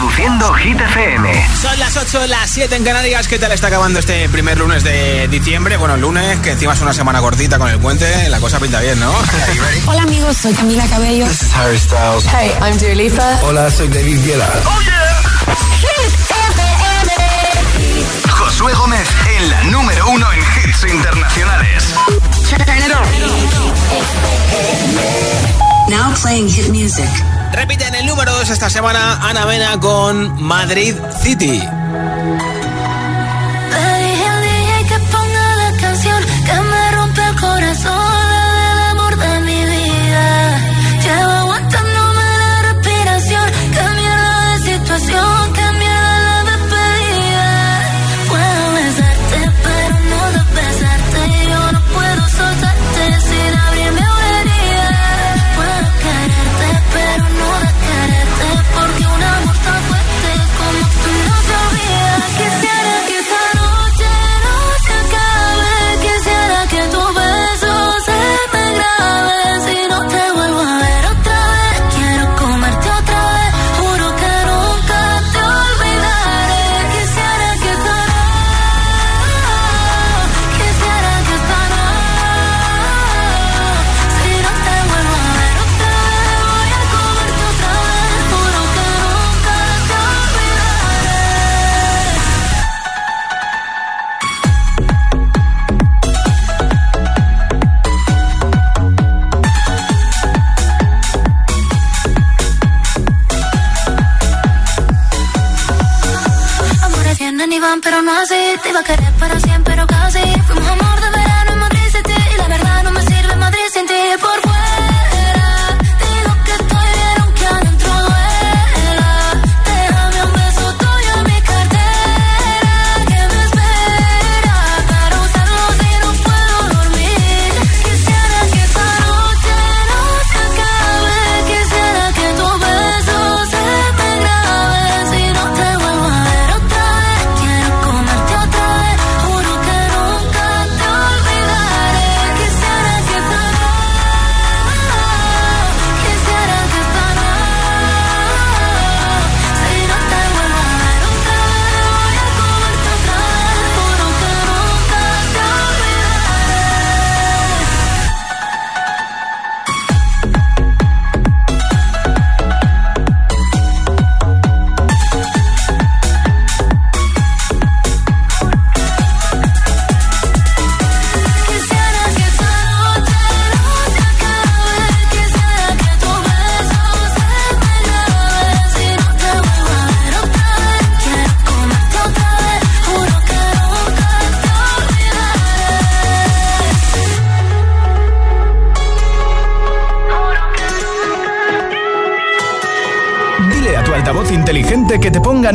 Reproduciendo Hit FM. Son las 8, las 7 en Canarias. ¿Qué tal está acabando este primer lunes de diciembre? Bueno, lunes, que encima es una semana cortita con el puente. La cosa pinta bien, ¿no? Hola, amigos. Soy Camila Cabello. This is Harry Styles. Hey, I'm Dua Lipa. Hola, soy David Guetta. ¡Oh, yeah! Hit FM. Josué Gómez en la número uno en hits internacionales. Now playing hit music. Repite en el número 2 esta semana Ana Mena con Madrid City. Pero no así. Te iba a querer para siempre,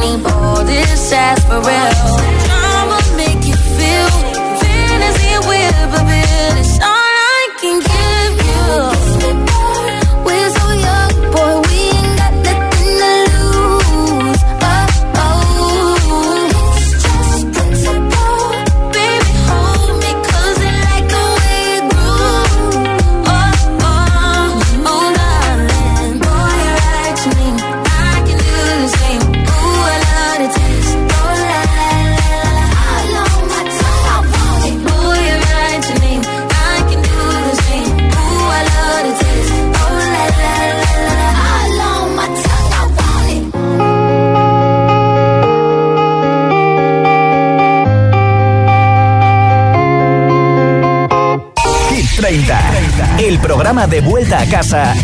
Need all this ass for real. El programa de vuelta a casa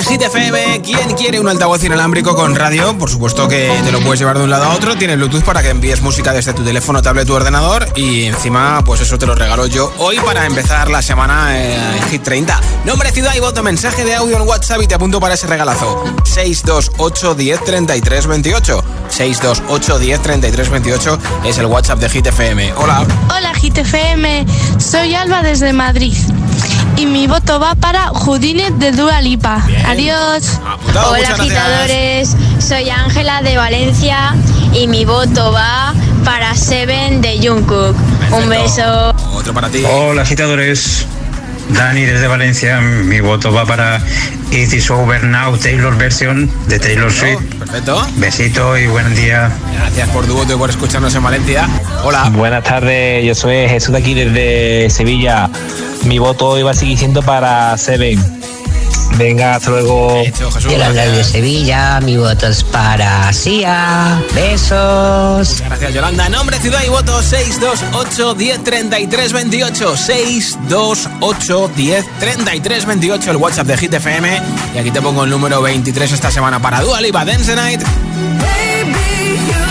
en Hit FM. ¿Quién quiere un altavoz inalámbrico con radio? Por supuesto que te lo puedes llevar de un lado a otro. Tiene Bluetooth para que envíes música desde tu teléfono, tablet o ordenador. Y encima, pues eso te lo regalo yo hoy para empezar la semana en Hit 30. Nombre, ciudad y voto, mensaje de audio en WhatsApp y te apunto para ese regalazo. 628 10 33 28. 628 10 33 28 es el WhatsApp de Hit FM. Hola. Hola GTFM, soy Alba desde Madrid y mi voto va para Judine de Dua Lipa. Bien. Adiós. Apuntado, Hola agitadores, soy Ángela de Valencia y mi voto va para Seven de Jungkook. Un beso. Otro para ti. Hola agitadores, Dani desde Valencia, mi voto va para It Is Over Now Taylor Version de Taylor Swift. Perfecto. Besito y buen día. Gracias por tu voto y por escucharnos en Valencia. Hola. Buenas tardes, yo soy Jesús de aquí desde Sevilla. Mi voto hoy va a seguir siendo para Seven. Venga, hasta luego. Hecho, Jesús, Yo de Sevilla, mi voto es para SIA. Besos. Muchas gracias, Yolanda. Nombre, ciudad y voto 628 10 33 28. 628 10 33 28. El WhatsApp de Hit FM. Y aquí te pongo el número 23 esta semana para Dual y Dance Night. Baby, you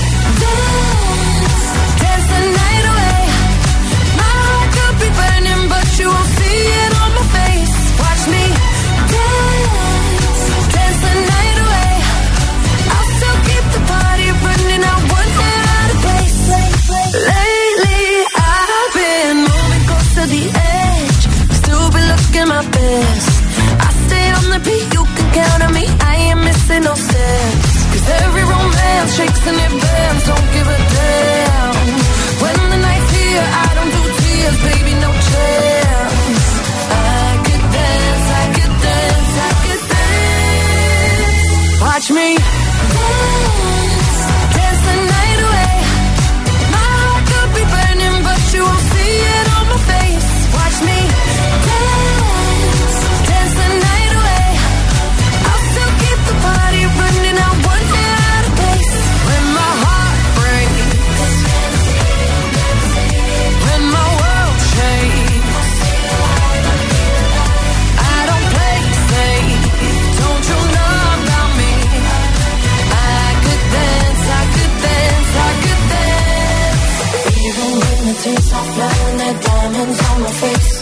smiling at diamonds on my face.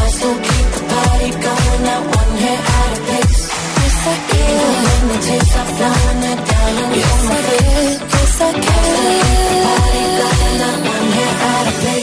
I still keep the party going, not one hair out of place. Yes, I can. Even when the tears are flowing, that diamonds yes, on my face. Yes, I can. I still keep the party going, not one hair out of place.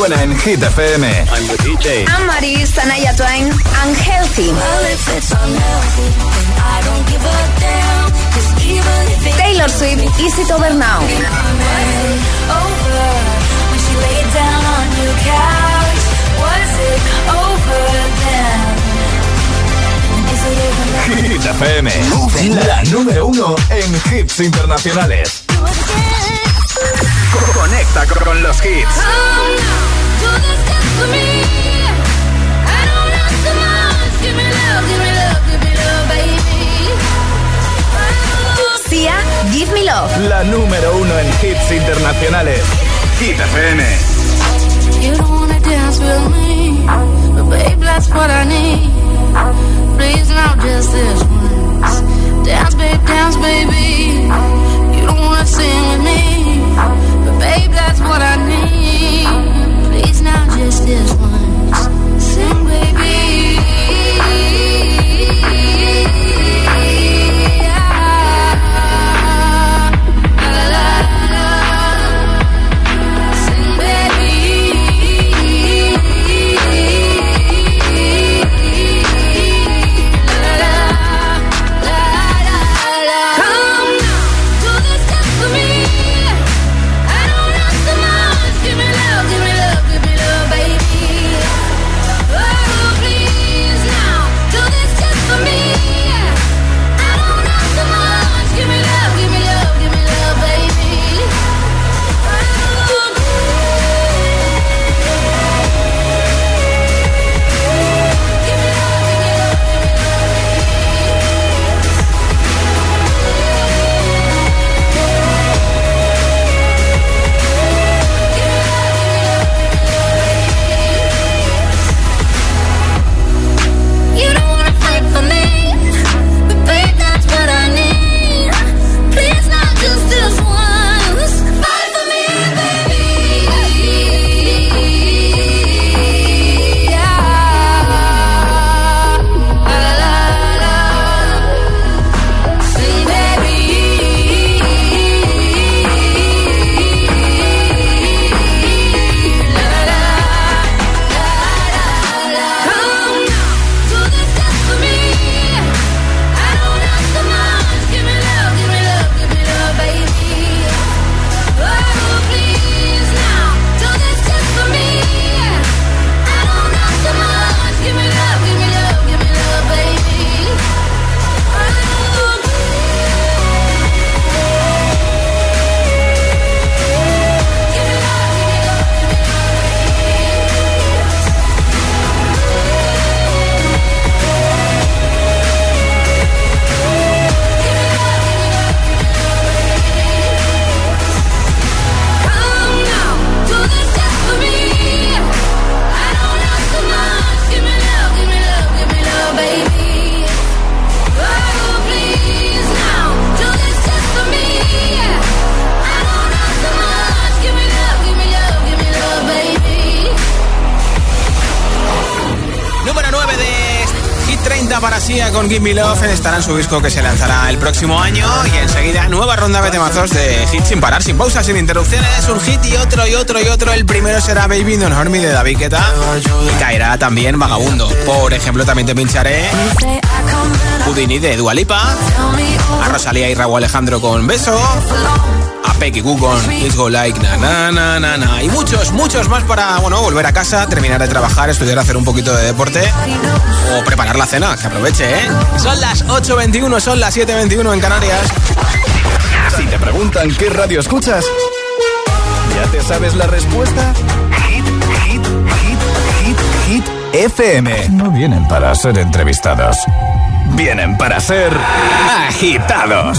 Suena en Hit FM. I'm the DJ. I'm Maris, Anaya Twain, Unhealthy. Taylor Swift, Easy to Over Now. Hit FM. La número uno en hits internacionales. Conecta con los hits. Sia, Give Me Love. La número uno en hits internacionales. Hit FM. You don't wanna dance with me, but babe, that's what I need. Please, now just this once. Dance, babe, dance, baby. You don't wanna sing with me, but babe, that's what I need. Please, just this once. Sing, baby. Estará en su disco que se lanzará el próximo año y enseguida nueva ronda de temazos de hits sin parar, sin pausas, sin interrupciones, un hit y otro y otro y otro. El primero será Baby Don't Hurt de David Guetta y caerá también Vagabundo. Por ejemplo, también te pincharé Houdini de Dualipa, a Rosalía y Raúl Alejandro con Beso a Peggy Goo con Let's Go Like na, na na na na y muchos, muchos más para, bueno, volver a casa, terminar de trabajar, estudiar, hacer un poquito de deporte o preparar la cena, que aproveche, ¿eh? Son las 8.21, son las 7.21 en Canarias. Si te preguntan qué radio escuchas, ¿ya te sabes la respuesta? Hit, hit, hit, hit, hit, FM. No vienen para ser entrevistados, vienen para ser agitados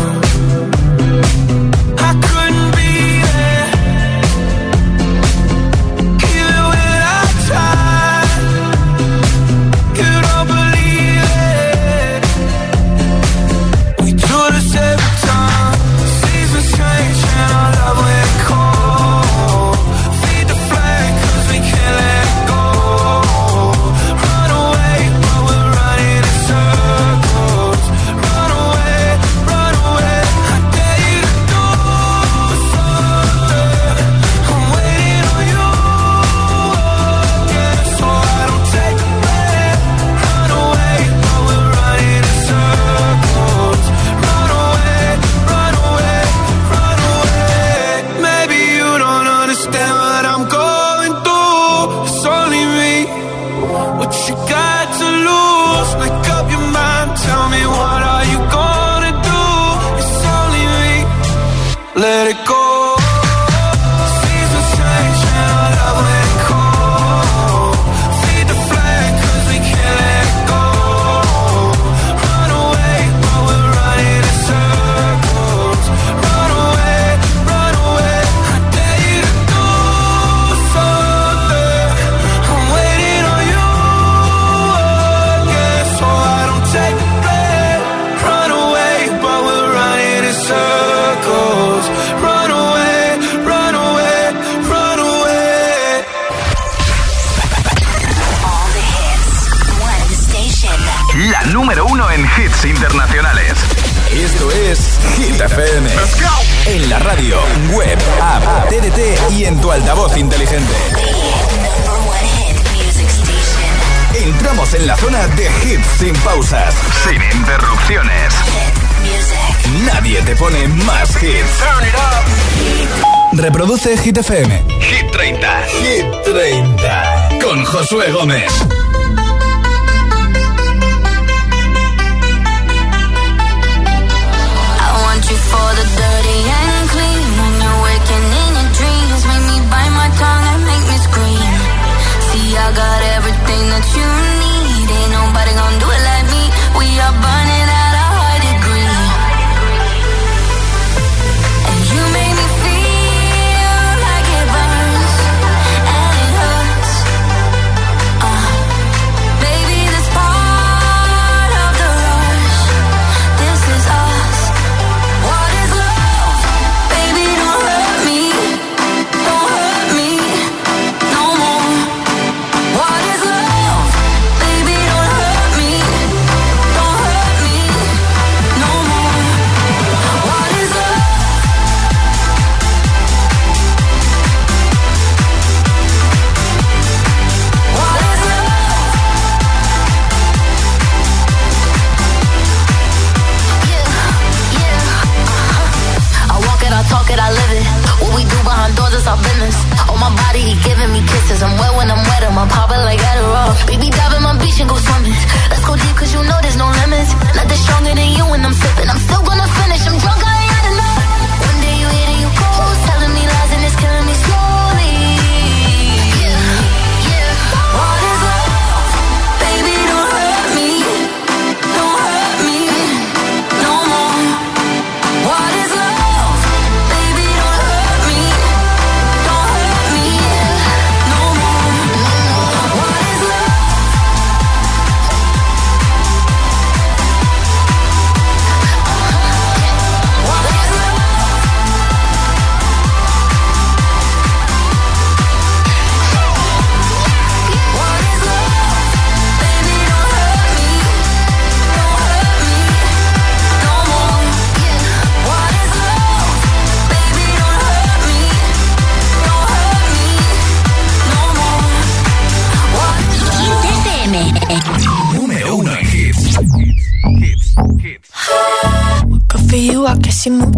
Josué Gómez.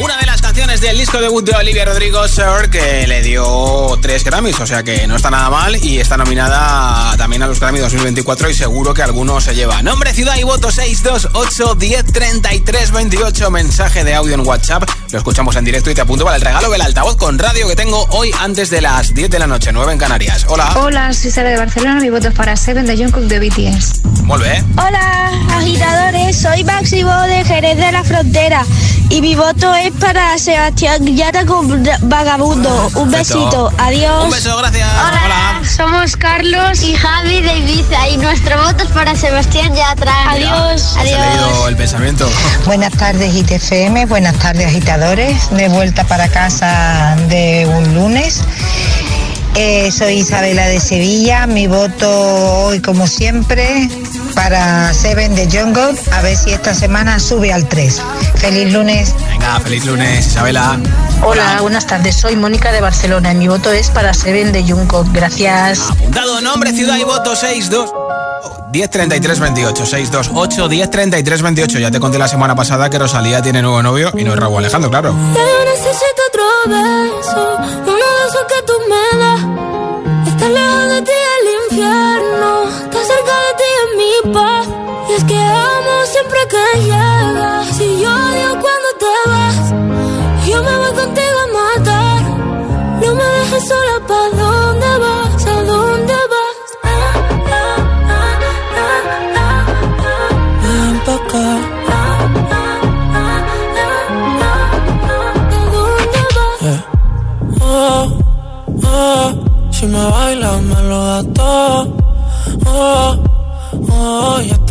Una de las canciones del disco debut de Olivia Rodrigo, Sir, que le dio tres Grammys, o sea que no está nada mal y está nominada también a los Grammy 2024 y seguro que alguno se lleva. Nombre, ciudad y voto 628 10 33 28. Mensaje de audio en WhatsApp. Lo escuchamos en directo y te apunto para el regalo del altavoz con radio que tengo hoy antes de las 10 de la noche, 9 en Canarias. Hola. Hola, soy Sara de Barcelona, mi voto es para Seven de Jungkook de BTS. Muy bien. Hola, agitadores, soy Máximo de Jerez de la Frontera y mi voto es para Sebastián Yata con Vagabundo. Un besito, adiós. Un beso, gracias. Hola, somos Carlos y Javi de Ibiza y nuestro voto es para Sebastián Yatra. Adiós, ha leído el pensamiento. Buenas tardes ITFM, buenas tardes agitadores, de vuelta para casa de un lunes. Eh, soy Isabela de Sevilla, mi voto hoy como siempre para Seven de Jungle, a ver si esta semana sube al 3. Feliz lunes. Venga, feliz lunes, Isabela. Hola, buenas tardes. Soy Mónica de Barcelona y mi voto es para Seven de Jungle. Gracias. Apuntado nombre, ciudad y voto 62. 1033 28 628 1033 28 Ya te conté la semana pasada que Rosalía tiene nuevo novio y no es Raúl Alejandro, claro. Ya yo necesito otro beso, uno de esos que tú me das. Está lejos de ti Y es que amo siempre que llegas. Si yo odio cuando te vas, yo me voy contigo a matar. No me dejes sola, ¿pa' dónde vas? ¿A dónde vas? Ven pa' acá. Yeah. Oh, oh, si me bailas me lo da todo.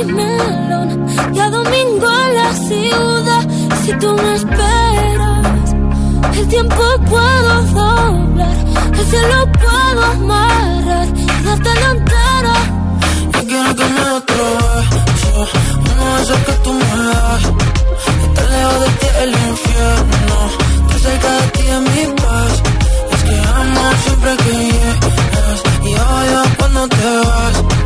y melón. Y a domingo en la ciudad. Si tú me esperas, el tiempo puedo doblar. El cielo puedo amarrar. Y darte la entera. Yo quiero que me beso, uno de que tú me das. Estar lejos de ti el infierno, estar cerca de ti es mi paz. Es que amo siempre que llegas y odio cuando te vas.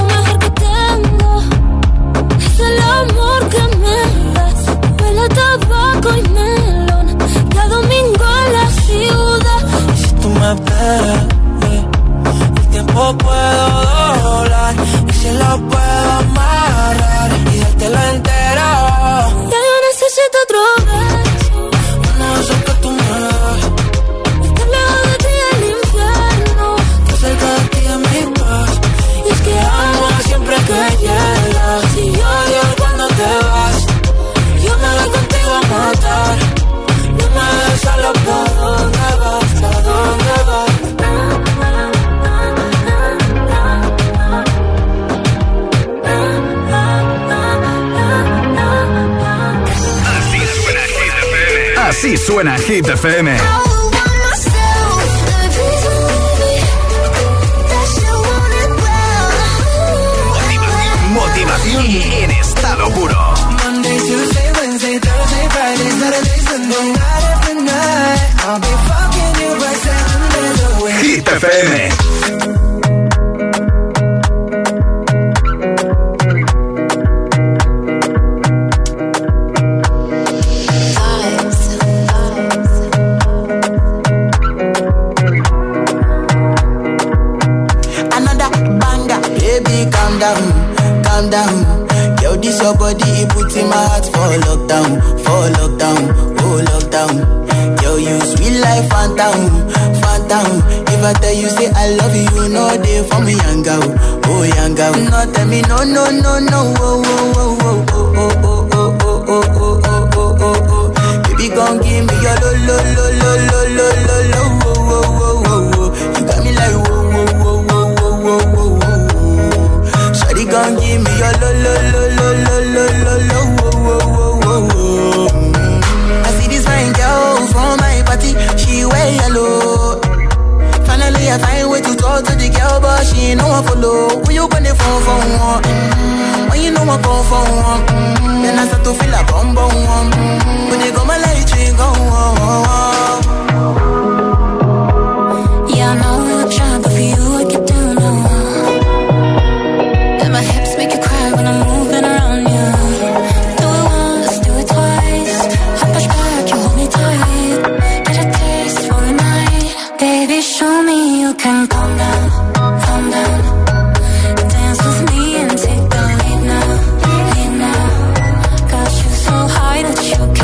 tabaco y melón. Y a domingo en la ciudad. Si tú me esperas, eh, el tiempo puedo doblar y se lo puedo amarrar y dártelo entero. Ya yo necesito otro beso. Suena Hit FM.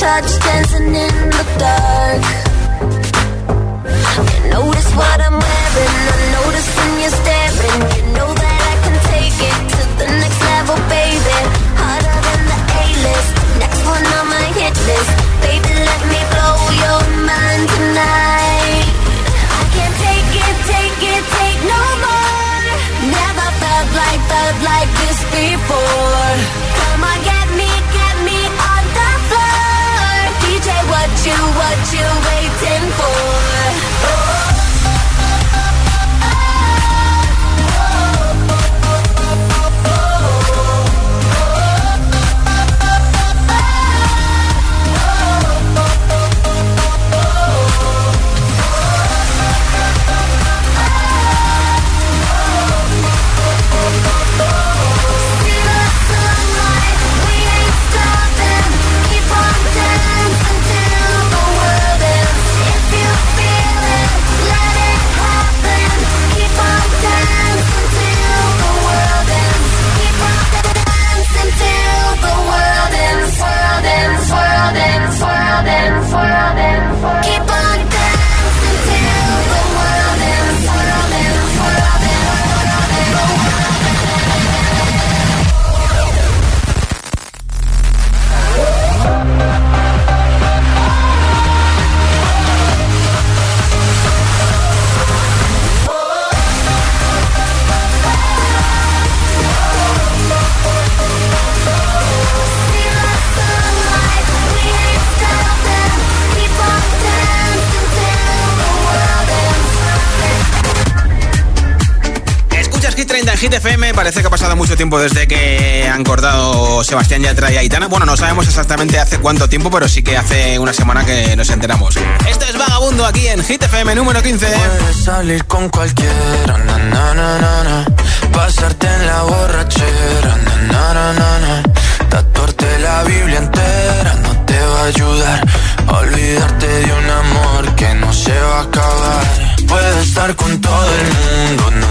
touch, dancing in the dark. You notice what I'm wearing, I notice when you're staring. You know that I can take it to the next level, baby. Harder than the A-list, next one on my hit list. Tiempo desde que han cortado Sebastián Yatra y Aitana. Bueno, no sabemos exactamente hace cuánto tiempo, pero sí que hace una semana que nos enteramos. Esto es Vagabundo aquí en Hit FM número 15. Puedes salir con cualquiera, na, na, na, pasarte en la borrachera, tatuarte la Biblia entera no te va a ayudar olvidarte de un amor que no se va a acabar. Puedes estar con todo el mundo, na,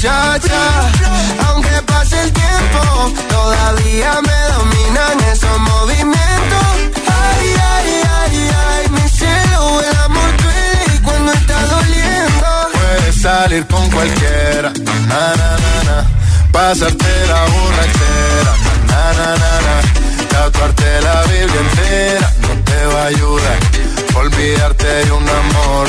muchacha. Aunque pase el tiempo, todavía me dominan esos movimientos. Ay, ay, ay, ay, mi cielo, el amor duele cuando está doliendo. Puedes salir con cualquiera, na, na, na, na. Pasarte la borrachera, na, na, na, na. Tatuarte la Biblia entera no te va a ayudar. Olvidarte de un amor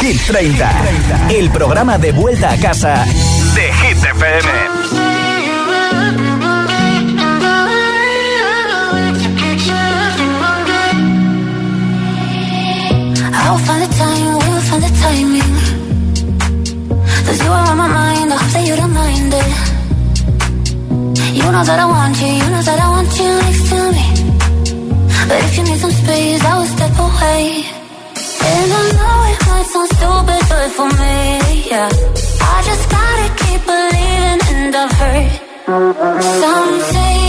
Hit 30, el programa de vuelta a casa de Hit FM. Find the time, we'll find the timing. You. You know that I want you, you know that I want you next to me. But if you need some space, I will step away. Sound stupid, but for me, yeah. I just gotta keep believing, and I've heard some say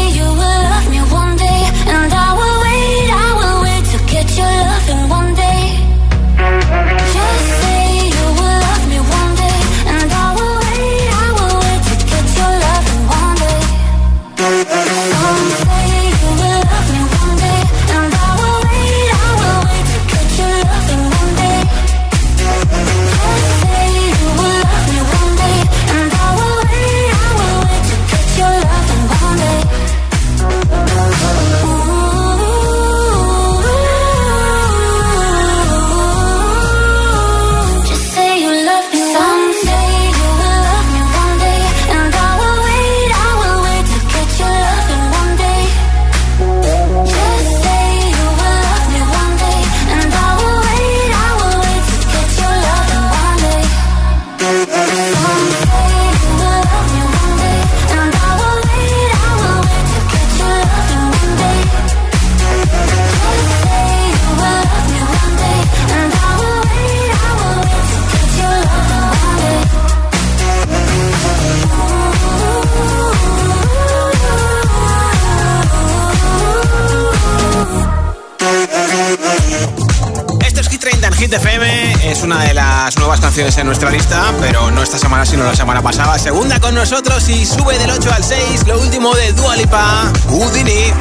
nuestra lista, pero no esta semana, sino la semana pasada. Segunda con nosotros y sube del 8 al 6, lo último de Dualipa, Houdini.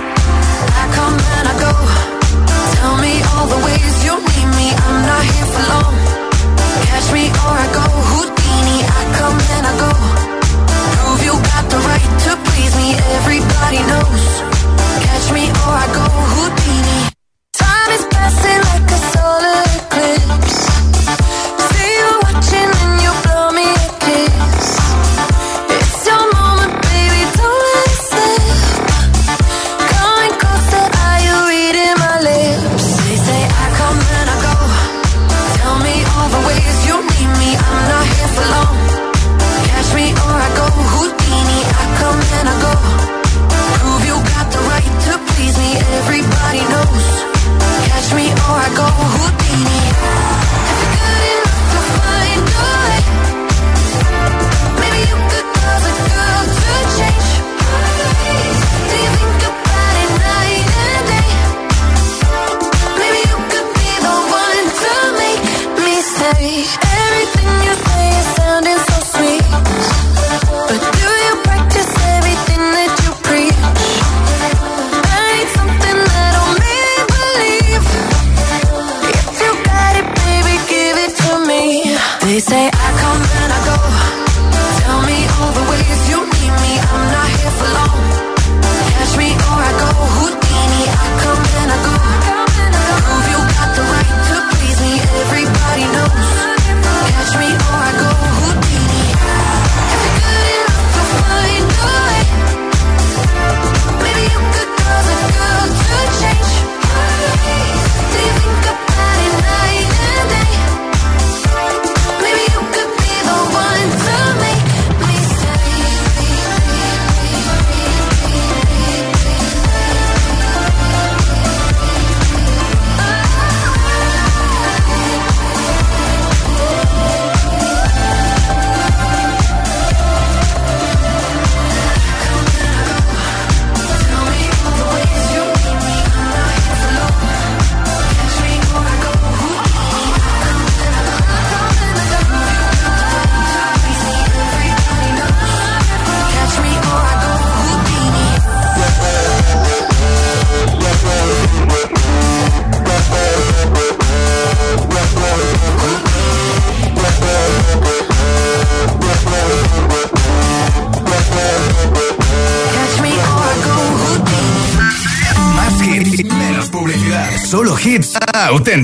Everybody knows.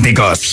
Auténticos.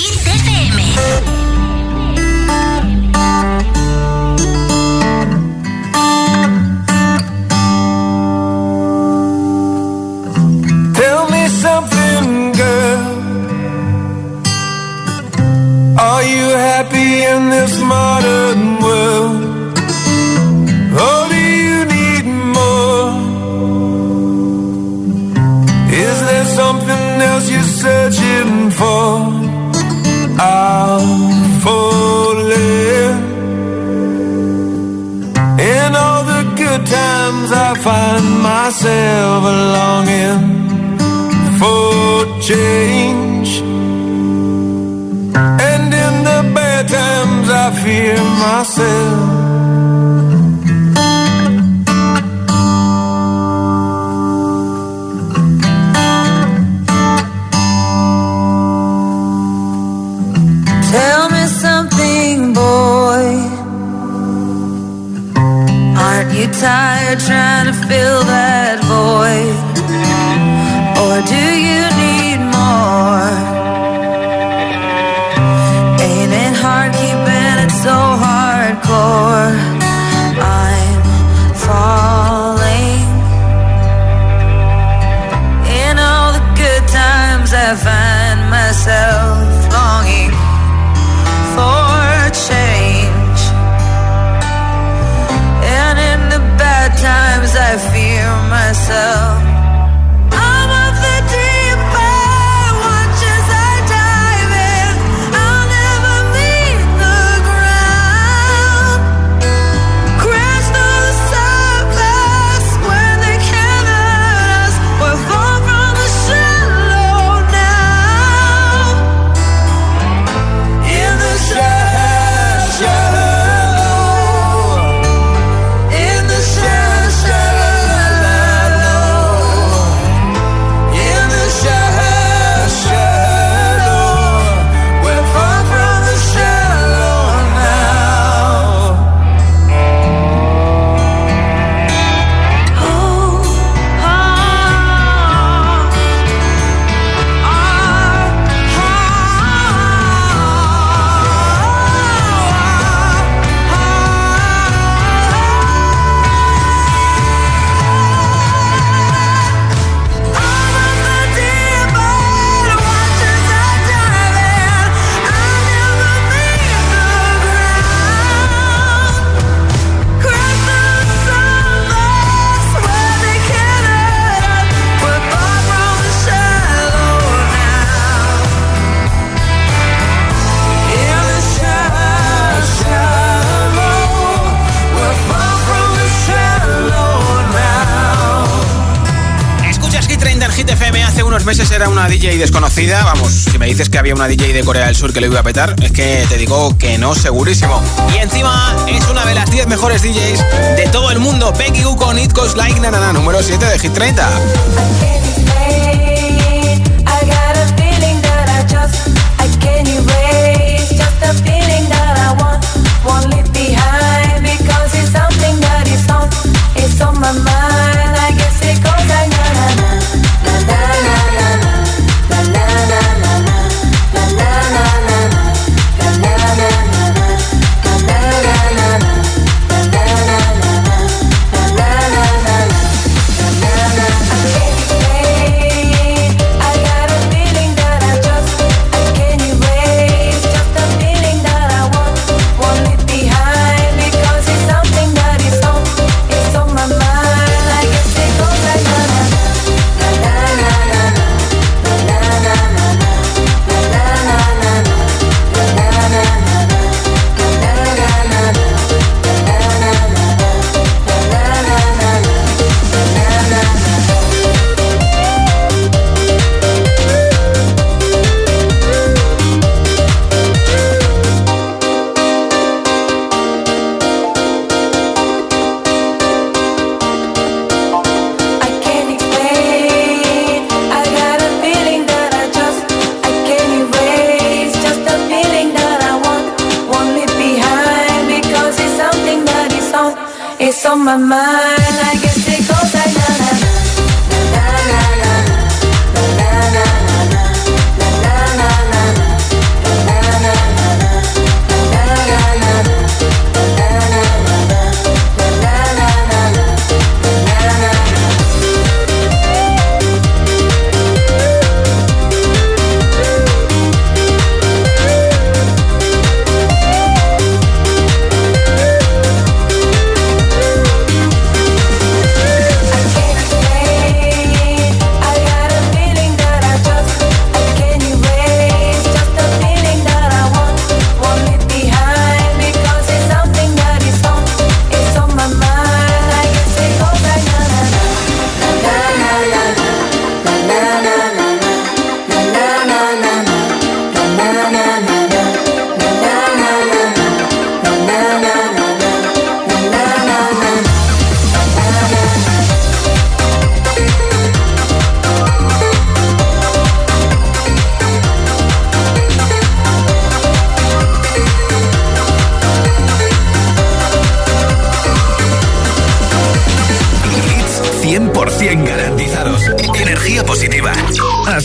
Vamos, si me dices que había una DJ de Corea del Sur que le iba a petar, es que te digo que no, segurísimo. Y encima es una de las 10 mejores DJs de todo el mundo. Becky Gu con It Goes Like Na, número 7 de Hit 30.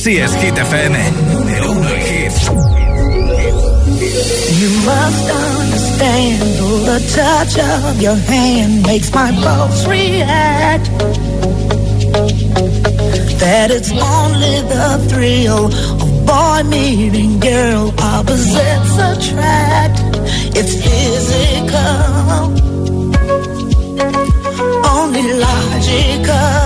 Así es, Hit FM. Uno en. You must understand the touch of your hand makes my pulse react. That it's only the thrill of boy meeting girl opposites attract. It's physical, only logical.